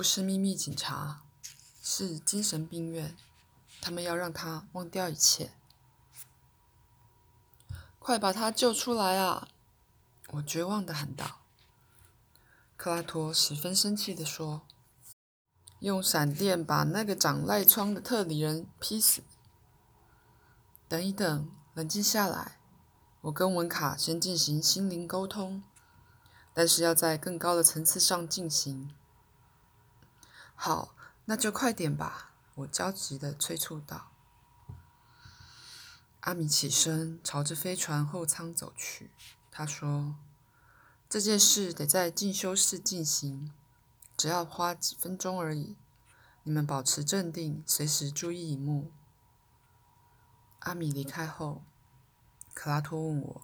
不是秘密警察，是精神病院。他们要让他忘掉一切。快把他救出来啊！我绝望的喊道。克拉托十分生气地说：“用闪电把那个长赖疮的特里人劈死。”等一等，冷静下来。我跟文卡先进行心灵沟通，但是要在更高的层次上进行。好，那就快点吧！我焦急地催促道。阿米起身，朝着飞船后舱走去。他说：“这件事得在进修室进行，只要花几分钟而已。你们保持镇定，随时注意荧幕。”阿米离开后。克拉托问我：“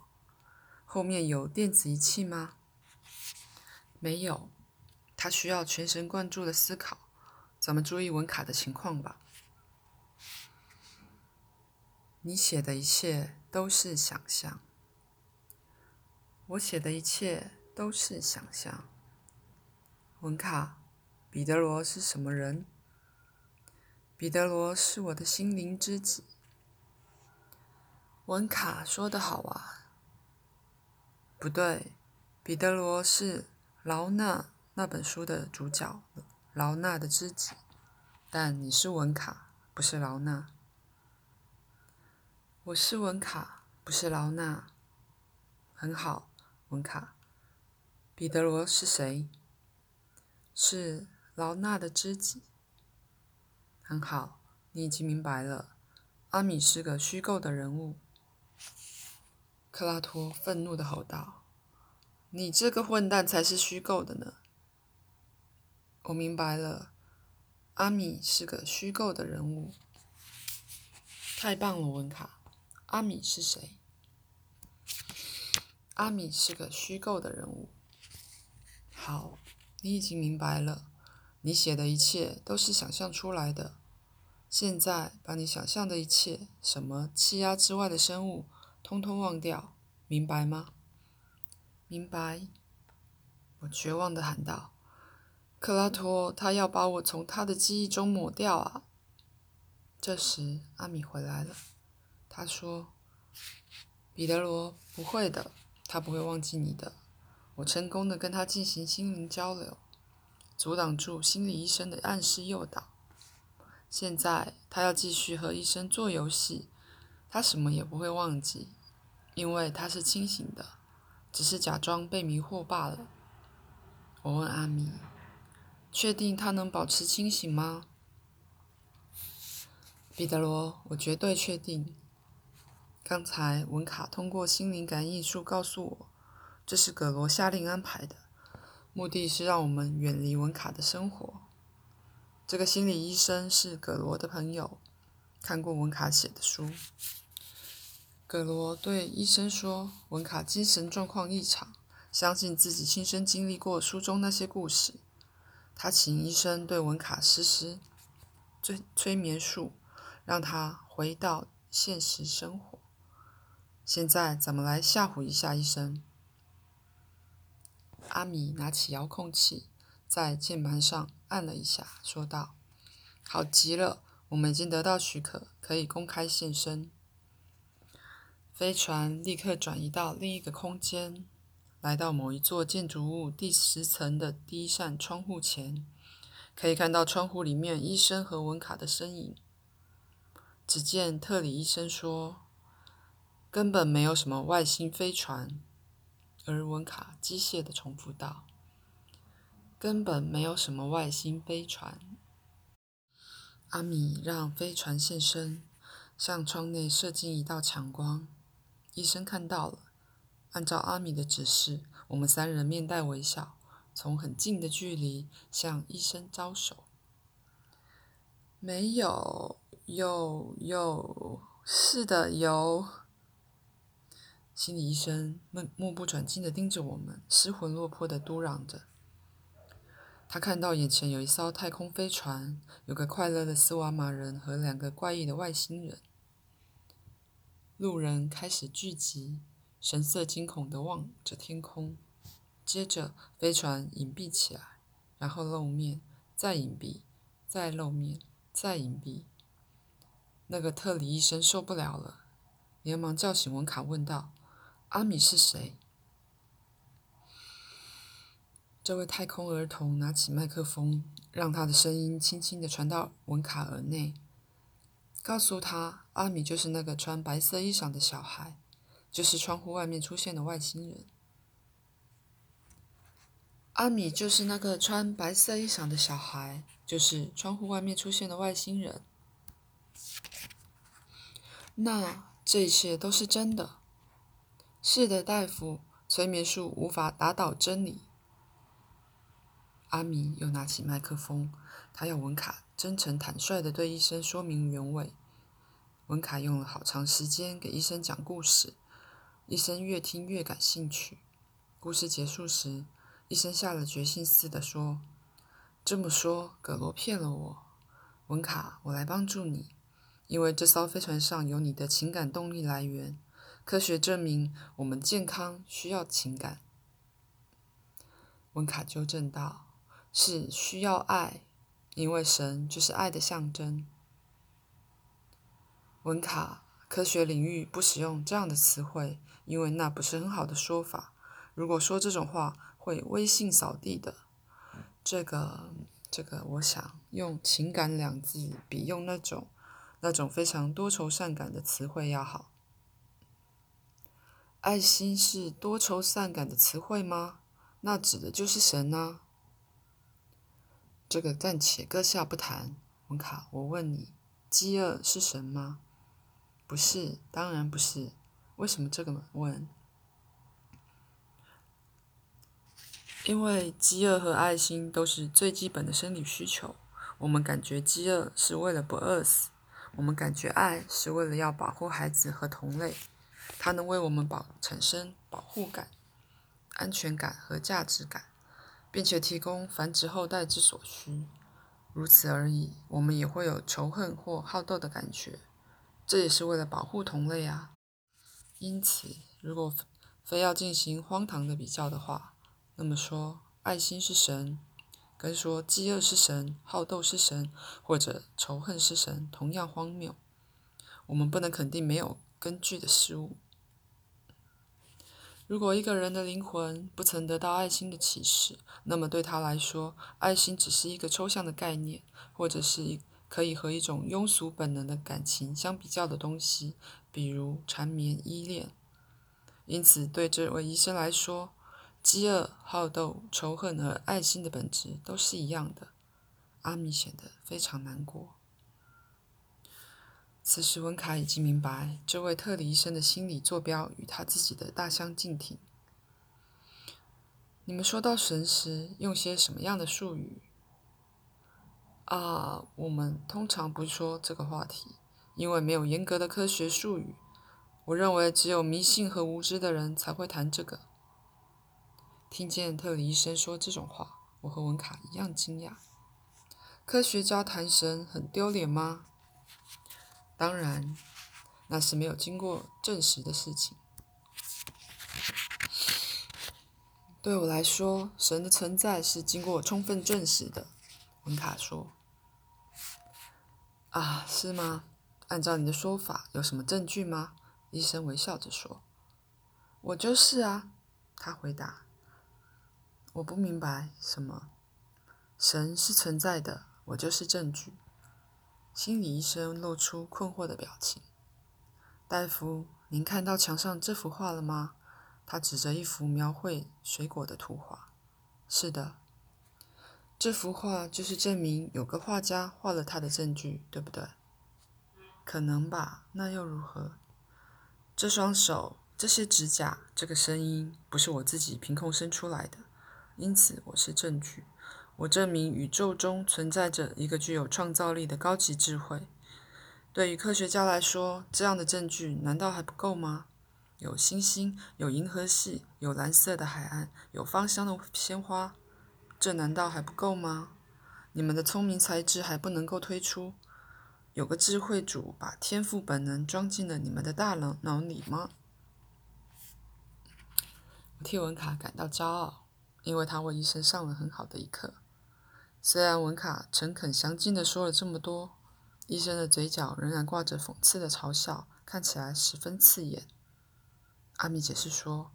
后面有电子仪器吗？”“没有。”他需要全神贯注的思考，咱们注意文卡的情况吧。你写的一切都是想象。我写的一切都是想象。文卡，彼得罗是什么人？彼得罗是我的心灵知己。文卡说得好啊，不对，彼得罗是劳纳那本书的主角，劳纳的知己，但你是文卡，不是劳纳。我是文卡，不是劳纳。很好，文卡。彼得罗是谁？是劳纳的知己。很好，你已经明白了。阿米是个虚构的人物。克拉托愤怒的吼道：“你这个混蛋才是虚构的呢！”我明白了，阿米是个虚构的人物。太棒了，文卡！阿米是谁？阿米是个虚构的人物。好，你已经明白了。你写的一切都是想象出来的。现在把你想象的一切，什么气压之外的生物。通通忘掉，明白吗？明白。我绝望的喊道：“克拉托，他要把我从他的记忆中抹掉啊！”这时，阿米回来了。他说：“彼得罗，不会的，他不会忘记你的。我成功的跟他进行心灵交流，阻挡住心理医生的暗示诱导。现在，他要继续和医生做游戏，他什么也不会忘记。”因为他是清醒的，只是假装被迷惑罢了。我问阿米：“确定他能保持清醒吗？”彼得罗，我绝对确定。刚才文卡通过心灵感应术告诉我，这是葛罗下令安排的，目的是让我们远离文卡的生活。这个心理医生是葛罗的朋友，看过文卡写的书。葛罗对医生说：“文卡精神状况异常，相信自己亲身经历过书中那些故事。”他请医生对文卡实施催催眠术，让他回到现实生活。现在怎么来吓唬一下医生？阿米拿起遥控器，在键盘上按了一下，说道：“好极了，我们已经得到许可，可以公开现身。”飞船立刻转移到另一个空间，来到某一座建筑物第十层的第一扇窗户前，可以看到窗户里面医生和文卡的身影。只见特里医生说：“根本没有什么外星飞船。”而文卡机械的重复道：“根本没有什么外星飞船。”阿米让飞船现身，向窗内射进一道强光。医生看到了，按照阿米的指示，我们三人面带微笑，从很近的距离向医生招手。没有，有，有，是的，有。心理医生目目不转睛的盯着我们，失魂落魄的嘟嚷着。他看到眼前有一艘太空飞船，有个快乐的斯瓦马人和两个怪异的外星人。路人开始聚集，神色惊恐地望着天空。接着，飞船隐蔽起来，然后露面，再隐蔽，再露面，再隐蔽。那个特里医生受不了了，连忙叫醒文卡，问道：“阿米是谁？”这位太空儿童拿起麦克风，让他的声音轻轻地传到文卡耳内，告诉他：“阿米就是那个穿白色衣裳的小孩，就是窗户外面出现的外星人。”阿米就是那个穿白色衣裳的小孩，就是窗户外面出现的外星人。那这一切都是真的。是的，大夫，催眠术无法打倒真理。阿米又拿起麦克风，他要文卡真诚坦率地对医生说明原委。文卡用了好长时间给医生讲故事，医生越听越感兴趣。故事结束时，医生下了决心似的说：“这么说，葛罗骗了我，文卡，我来帮助你。”因为这艘飞船上有你的情感动力来源，科学证明我们健康需要情感。文卡纠正道：“是需要爱，因为神就是爱的象征。”文卡，科学领域不使用这样的词汇，因为那不是很好的说法。如果说这种话，会威信扫地的。这个，这个，我想用“情感”两字比用那种。那种非常多愁善感的词汇要好。爱心是多愁善感的词汇吗？那指的就是神啊。这个暂且搁下不谈。文卡，我问你，饥饿是神吗？不是，当然不是。为什么这个问？因为饥饿和爱心都是最基本的生理需求。我们感觉饥饿是为了不饿死。我们感觉爱是为了要保护孩子和同类，它能为我们保产生保护感、安全感和价值感，并且提供繁殖后代之所需。如此而已。我们也会有仇恨或好斗的感觉，这也是为了保护同类啊。因此，如果非要进行荒唐的比较的话，那么说爱心是神。跟说饥饿是神、好斗是神或者仇恨是神同样荒谬。我们不能肯定没有根据的事物。如果一个人的灵魂不曾得到爱心的启示，那么对他来说，爱心只是一个抽象的概念，或者是一可以和一种庸俗本能的感情相比较的东西，比如缠绵依恋。因此，对这位医生来说，饥饿、好斗、仇恨和爱心的本质都是一样的。阿米显得非常难过。此时，文卡已经明白，这位特里医生的心理坐标与他自己的大相径庭。你们说到神时，用些什么样的术语？啊，我们通常不说这个话题，因为没有严格的科学术语。我认为，只有迷信和无知的人才会谈这个。听见特里医生说这种话，我和文卡一样惊讶。科学家谈神很丢脸吗？当然，那是没有经过证实的事情。对我来说，神的存在是经过充分证实的。文卡说：“啊，是吗？按照你的说法，有什么证据吗？”医生微笑着说：“我就是啊。”他回答。我不明白什么，神是存在的，我就是证据。心理医生露出困惑的表情。大夫，您看到墙上这幅画了吗？他指着一幅描绘水果的图画。是的，这幅画就是证明有个画家画了他的证据，对不对？可能吧，那又如何？这双手，这些指甲，这个声音，不是我自己凭空生出来的。因此，我是证据。我证明宇宙中存在着一个具有创造力的高级智慧。对于科学家来说，这样的证据难道还不够吗？有星星，有银河系，有蓝色的海岸，有芳香的鲜花，这难道还不够吗？你们的聪明才智还不能够推出？有个智慧主把天赋本能装进了你们的大脑脑里吗？我替文卡感到骄傲。因为他为医生上了很好的一课。虽然文卡诚恳详尽地说了这么多，医生的嘴角仍然挂着讽刺的嘲笑，看起来十分刺眼。阿米解释说，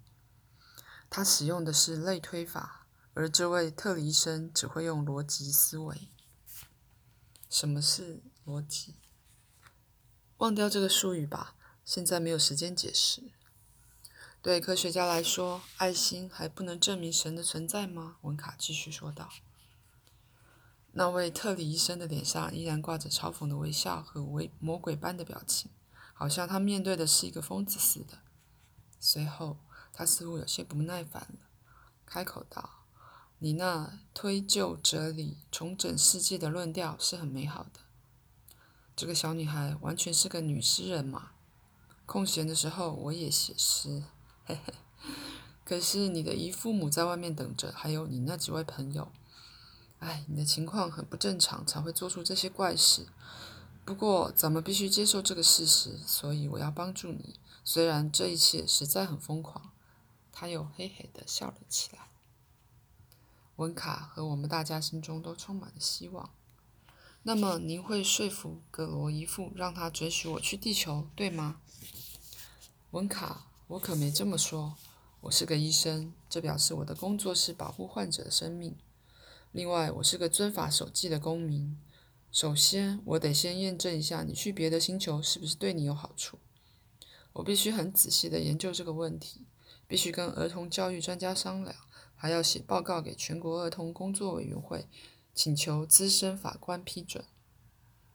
他使用的是类推法，而这位特里医生只会用逻辑思维。什么是逻辑？忘掉这个术语吧，现在没有时间解释。对科学家来说，爱心还不能证明神的存在吗？文卡继续说道。那位特里医生的脸上依然挂着嘲讽的微笑和为魔鬼般的表情，好像他面对的是一个疯子似的。随后，他似乎有些不耐烦了，开口道：“你那推旧哲理、重整世界的论调是很美好的。这个小女孩完全是个女诗人嘛。空闲的时候，我也写诗。”嘿嘿，可是你的姨父母在外面等着，还有你那几位朋友。哎，你的情况很不正常，才会做出这些怪事。不过咱们必须接受这个事实，所以我要帮助你。虽然这一切实在很疯狂，他又嘿嘿的笑了起来。文卡和我们大家心中都充满了希望。那么您会说服格罗姨父，让他准许我去地球，对吗？文卡。我可没这么说。我是个医生，这表示我的工作是保护患者的生命。另外，我是个遵法守纪的公民。首先，我得先验证一下你去别的星球是不是对你有好处。我必须很仔细地研究这个问题，必须跟儿童教育专家商量，还要写报告给全国儿童工作委员会，请求资深法官批准。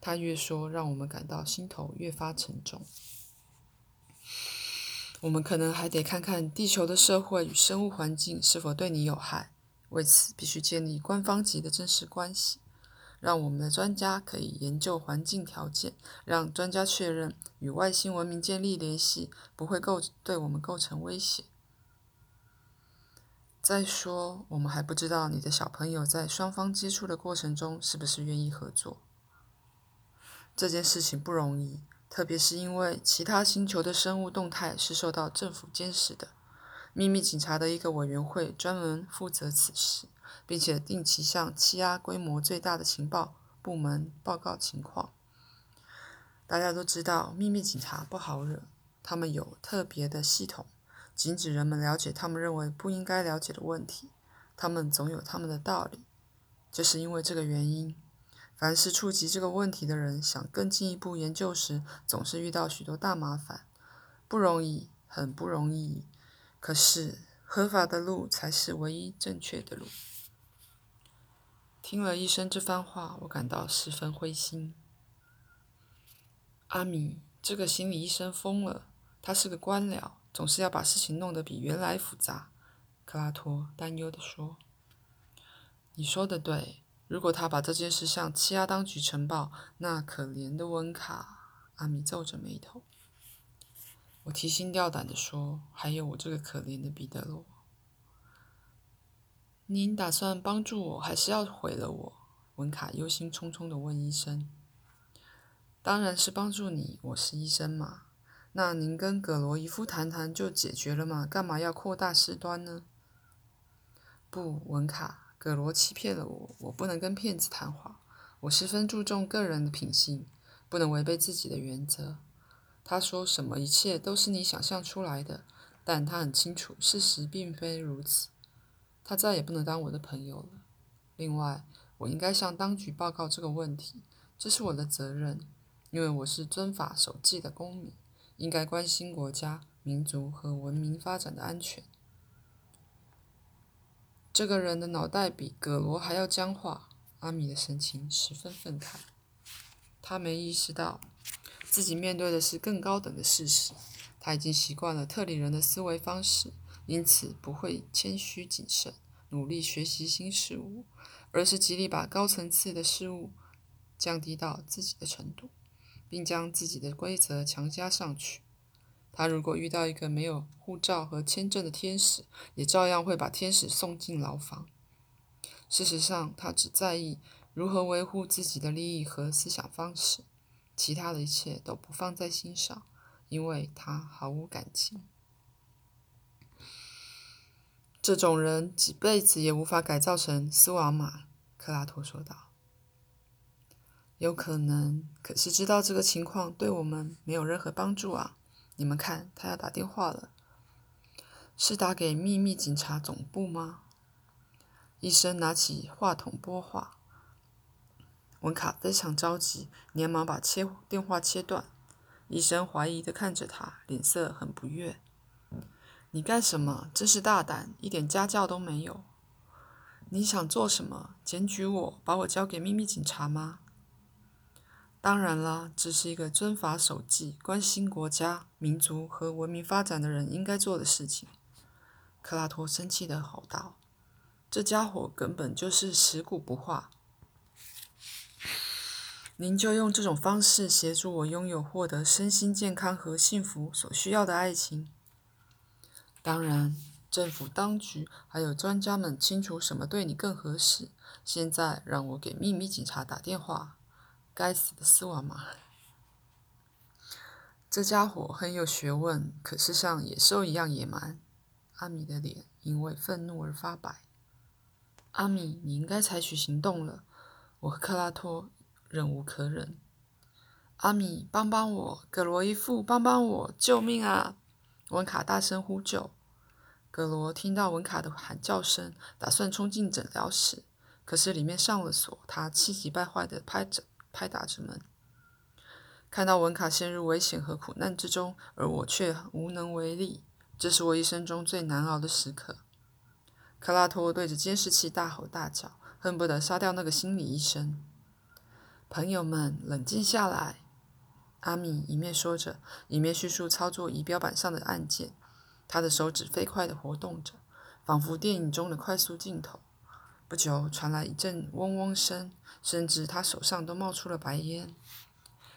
他越说，让我们感到心头越发沉重。我们可能还得看看地球的社会与生物环境是否对你有害，为此必须建立官方级的正式关系，让我们的专家可以研究环境条件，让专家确认与外星文明建立联系不会构对我们构成威胁。再说，我们还不知道你的小朋友在双方接触的过程中是不是愿意合作。这件事情不容易。特别是因为其他星球的生物动态是受到政府监视的，秘密警察的一个委员会专门负责此事，并且定期向欺压规模最大的情报部门报告情况。大家都知道，秘密警察不好惹，他们有特别的系统，禁止人们了解他们认为不应该了解的问题。他们总有他们的道理，就是因为这个原因。凡是触及这个问题的人，想更进一步研究时，总是遇到许多大麻烦，不容易，很不容易。可是，合法的路才是唯一正确的路。听了医生这番话，我感到十分灰心。阿米，这个心理医生疯了，他是个官僚，总是要把事情弄得比原来复杂。克拉托担忧地说：“你说的对。”如果他把这件事向欺压当局呈报，那可怜的温卡，阿米皱着眉头。我提心吊胆地说：“还有我这个可怜的彼得罗。”您打算帮助我，还是要毁了我？温卡忧心忡忡地问医生。“当然是帮助你，我是医生嘛。那您跟葛罗伊夫谈谈就解决了嘛？干嘛要扩大事端呢？”不，文卡。葛罗欺骗了我，我不能跟骗子谈话。我十分注重个人的品性，不能违背自己的原则。他说什么，一切都是你想象出来的，但他很清楚，事实并非如此。他再也不能当我的朋友了。另外，我应该向当局报告这个问题，这是我的责任，因为我是遵法守纪的公民，应该关心国家、民族和文明发展的安全。这个人的脑袋比葛罗还要僵化。阿米的神情十分愤慨，他没意识到自己面对的是更高等的事实。他已经习惯了特里人的思维方式，因此不会谦虚谨慎，努力学习新事物，而是极力把高层次的事物降低到自己的程度，并将自己的规则强加上去。他如果遇到一个没有护照和签证的天使，也照样会把天使送进牢房。事实上，他只在意如何维护自己的利益和思想方式，其他的一切都不放在心上，因为他毫无感情。这种人几辈子也无法改造成斯瓦玛。克拉托说道。有可能，可是知道这个情况对我们没有任何帮助啊！你们看，他要打电话了，是打给秘密警察总部吗？医生拿起话筒拨话。文卡非常着急，连忙把切电话切断。医生怀疑的看着他，脸色很不悦。“你干什么？真是大胆，一点家教都没有！你想做什么？检举我，把我交给秘密警察吗？”当然啦，这是一个遵法守纪、关心国家、民族和文明发展的人应该做的事情。克拉托生气地吼道：“这家伙根本就是食古不化！您就用这种方式协助我拥有获得身心健康和幸福所需要的爱情？当然，政府当局还有专家们清楚什么对你更合适。现在让我给秘密警察打电话。”该死的斯瓦玛！这家伙很有学问，可是像野兽一样野蛮。阿米的脸因为愤怒而发白。阿米，你应该采取行动了。我和克拉托忍无可忍。阿米，帮帮我！格罗伊夫，帮帮我！救命啊！文卡大声呼救。格罗听到文卡的喊叫声，打算冲进诊疗室，可是里面上了锁。他气急败坏地拍着。拍打着门，看到文卡陷入危险和苦难之中，而我却无能为力，这是我一生中最难熬的时刻。克拉托对着监视器大吼大叫，恨不得杀掉那个心理医生。朋友们，冷静下来！阿米一面说着，一面迅速操作仪表板上的按键，他的手指飞快地活动着，仿佛电影中的快速镜头。不久，传来一阵嗡嗡声，甚至他手上都冒出了白烟。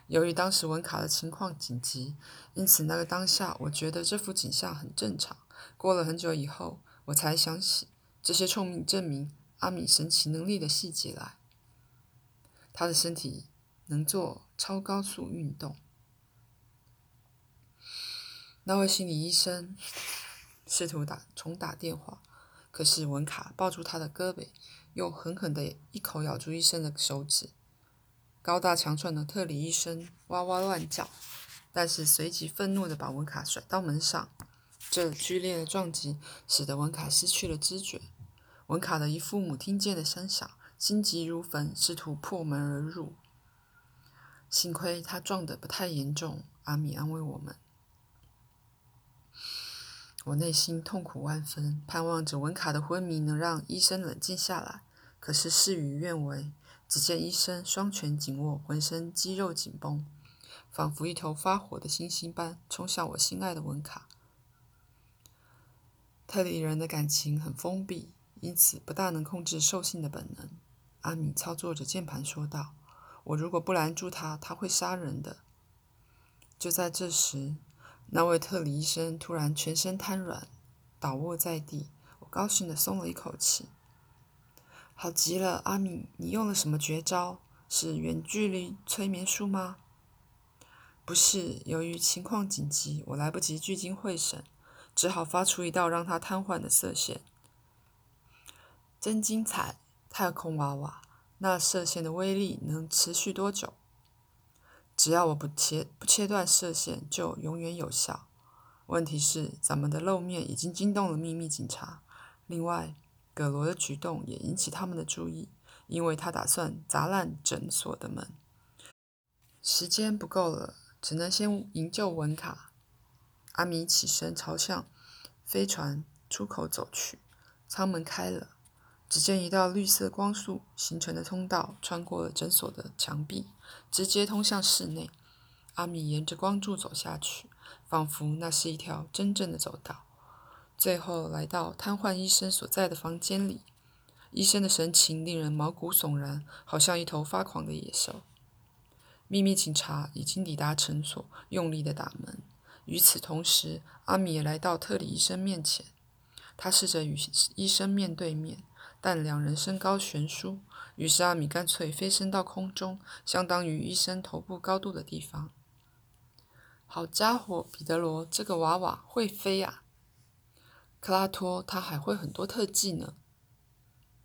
由于当时文卡的情况紧急，因此那个当下，我觉得这幅景象很正常。过了很久以后，我才想起这些聪明证明阿米神奇能力的细节来。他的身体能做超高速运动。那位心理医生试图打重打电话。可是文卡抱住他的胳膊，又狠狠地一口咬住医生的手指。高大强壮的特里医生哇哇乱叫，但是随即愤怒地把文卡甩到门上。这剧烈的撞击使得文卡失去了知觉。文卡的一父母听见了声响，心急如焚，试图破门而入。幸亏他撞得不太严重，阿米安慰我们。我内心痛苦万分，盼望着文卡的昏迷能让医生冷静下来。可是事与愿违，只见医生双拳紧握，浑身肌肉紧绷，仿佛一头发火的猩猩般冲向我心爱的文卡。特里人的感情很封闭，因此不大能控制兽性的本能。阿米操作着键盘说道：“我如果不拦住他，他会杀人的。”就在这时。那位特里医生突然全身瘫软，倒卧在地。我高兴地松了一口气。好极了，阿米，你用了什么绝招？是远距离催眠术吗？不是，由于情况紧急，我来不及聚精会神，只好发出一道让他瘫痪的射线。真精彩，太空娃娃！那射线的威力能持续多久？只要我不切不切断射线，就永远有效。问题是，咱们的露面已经惊动了秘密警察。另外，葛罗的举动也引起他们的注意，因为他打算砸烂诊所的门。时间不够了，只能先营救文卡。阿米起身朝向飞船出口走去，舱门开了。只见一道绿色光束形成的通道穿过了诊所的墙壁，直接通向室内。阿米沿着光柱走下去，仿佛那是一条真正的走道。最后来到瘫痪医生所在的房间里，医生的神情令人毛骨悚然，好像一头发狂的野兽。秘密警察已经抵达诊所，用力的打门。与此同时，阿米也来到特里医生面前，他试着与医生面对面。但两人身高悬殊，于是阿米干脆飞升到空中，相当于医生头部高度的地方。好家伙，彼得罗，这个娃娃会飞啊！克拉托，他还会很多特技呢。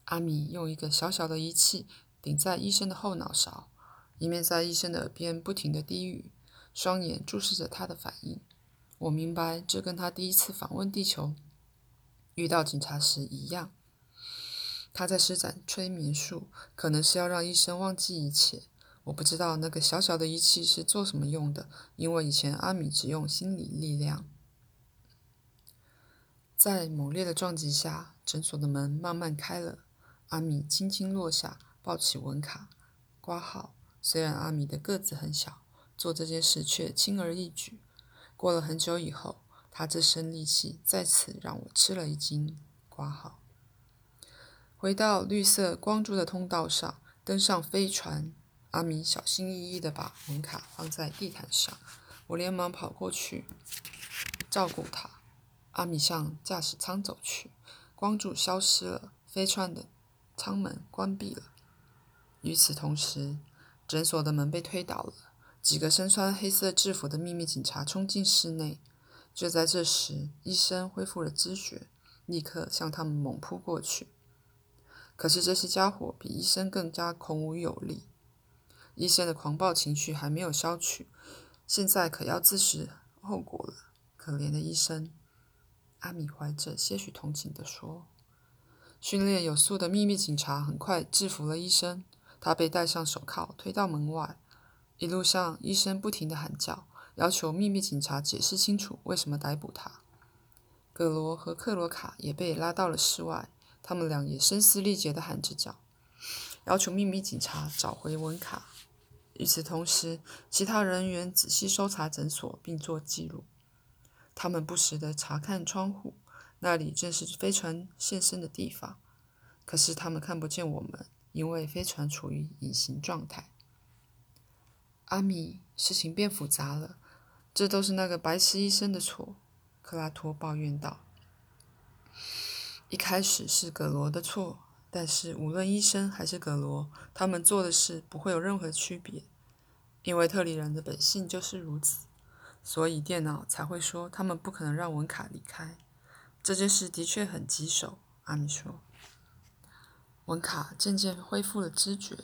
阿米用一个小小的仪器顶在医生的后脑勺，一面在医生的耳边不停的低语，双眼注视着他的反应。我明白，这跟他第一次访问地球遇到警察时一样。他在施展催眠术，可能是要让医生忘记一切。我不知道那个小小的仪器是做什么用的，因为以前阿米只用心理力量。在猛烈的撞击下，诊所的门慢慢开了。阿米轻轻落下，抱起文卡，挂号。虽然阿米的个子很小，做这件事却轻而易举。过了很久以后，他这身力气再次让我吃了一惊。挂号。回到绿色光柱的通道上，登上飞船。阿米小心翼翼地把门卡放在地毯上，我连忙跑过去照顾他。阿米向驾驶舱走去，光柱消失了，飞船的舱门关闭了。与此同时，诊所的门被推倒了，几个身穿黑色制服的秘密警察冲进室内。就在这时，医生恢复了知觉，立刻向他们猛扑过去。可是这些家伙比医生更加孔武有力，医生的狂暴情绪还没有消去，现在可要自食后果了。可怜的医生，阿米怀着些许同情地说。训练有素的秘密警察很快制服了医生，他被戴上手铐，推到门外。一路上，医生不停地喊叫，要求秘密警察解释清楚为什么逮捕他。葛罗和克罗卡也被拉到了室外。他们俩也声嘶力竭地喊着叫，要求秘密警察找回文卡。与此同时，其他人员仔细搜查诊所并做记录。他们不时地查看窗户，那里正是飞船现身的地方。可是他们看不见我们，因为飞船处于隐形状态。阿米，事情变复杂了，这都是那个白痴医生的错。”克拉托抱怨道。一开始是葛罗的错，但是无论医生还是葛罗，他们做的事不会有任何区别，因为特里人的本性就是如此，所以电脑才会说他们不可能让文卡离开。这件事的确很棘手，阿米说。文卡渐渐恢复了知觉，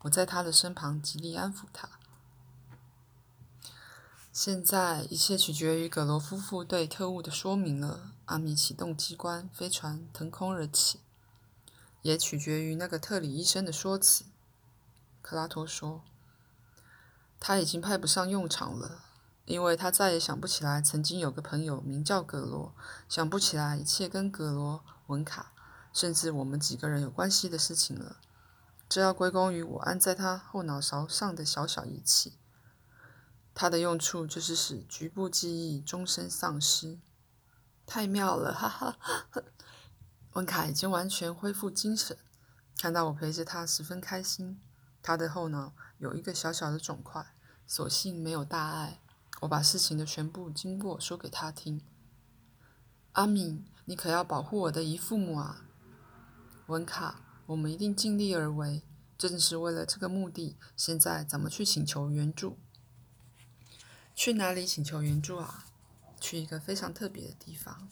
我在他的身旁极力安抚他。现在一切取决于葛罗夫妇对特务的说明了。阿米启动机关，飞船腾空而起，也取决于那个特里医生的说辞。克拉托说：“他已经派不上用场了，因为他再也想不起来曾经有个朋友名叫葛罗，想不起来一切跟葛罗、文卡，甚至我们几个人有关系的事情了。这要归功于我按在他后脑勺上的小小仪器。”它的用处就是使局部记忆终身丧失。太妙了，哈哈！文卡已经完全恢复精神，看到我陪着他，十分开心。他的后脑有一个小小的肿块，所幸没有大碍。我把事情的全部经过说给他听。阿敏，你可要保护我的姨父母啊！文卡，我们一定尽力而为，正是为了这个目的。现在怎么去请求援助？去哪里请求援助啊？去一个非常特别的地方。